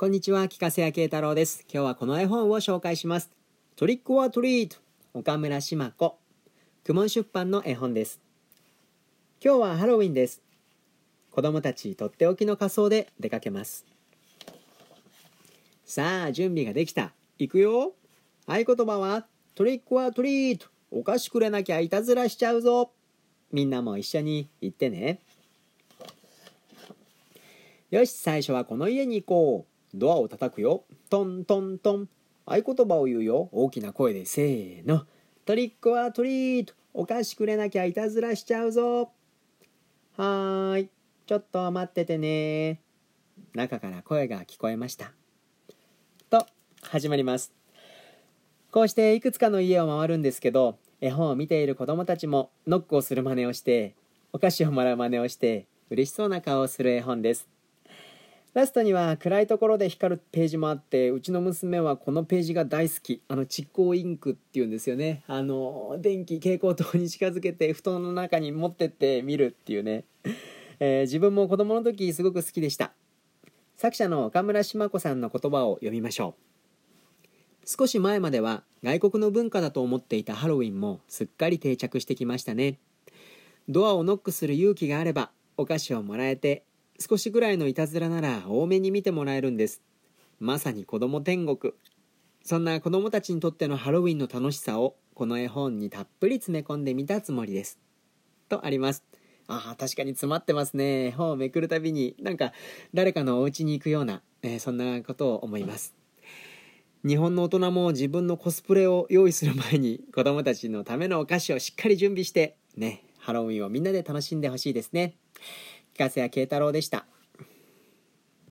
こんにちは、木瀬谷慶太郎です。今日はこの絵本を紹介します。トリックオアトリート、岡村志麻子。苦門出版の絵本です。今日はハロウィンです。子供たちとっておきの仮装で出かけます。さあ、準備ができた。行くよ。合言葉は、トリックオアトリート、お菓子くれなきゃいたずらしちゃうぞ。みんなも一緒に言ってね。よし、最初はこの家に行こう。ドアを叩くよ。トントントン。合言葉を言うよ。大きな声でせーの。トリックはトリート。お菓子くれなきゃいたずらしちゃうぞ。はーい。ちょっと待っててね。中から声が聞こえました。と、始まります。こうしていくつかの家を回るんですけど、絵本を見ている子供たちもノックをする真似をして、お菓子をもらう真似をして、嬉しそうな顔をする絵本です。ラストには暗いところで光るページもあってうちの娘はこのページが大好き。あの蓄光インクっていうんですよね。あの電気蛍光灯に近づけて布団の中に持ってって見るっていうね、えー自分も子供の時すごく好きでした。作者の岡村志麻子さんの言葉を読みましょう。少し前までは外国の文化だと思っていたハロウィンもすっかり定着してきましたね。ドアをノックする勇気があればお菓子をもらえて少しぐらいのいたずらなら多めに見てもらえるんです。まさに子供天国。そんな子供たちにとってのハロウィンの楽しさをこの絵本にたっぷり詰め込んでみたつもりです。とあります。ああ確かに詰まってますね。絵本をめくるたびになんか誰かのお家に行くような、えーそんなことを思います。日本の大人も自分のコスプレを用意する前に子供たちのためのお菓子をしっかり準備してねハロウィンをみんなで楽しんでほしいですね。深谷慶太郎でした。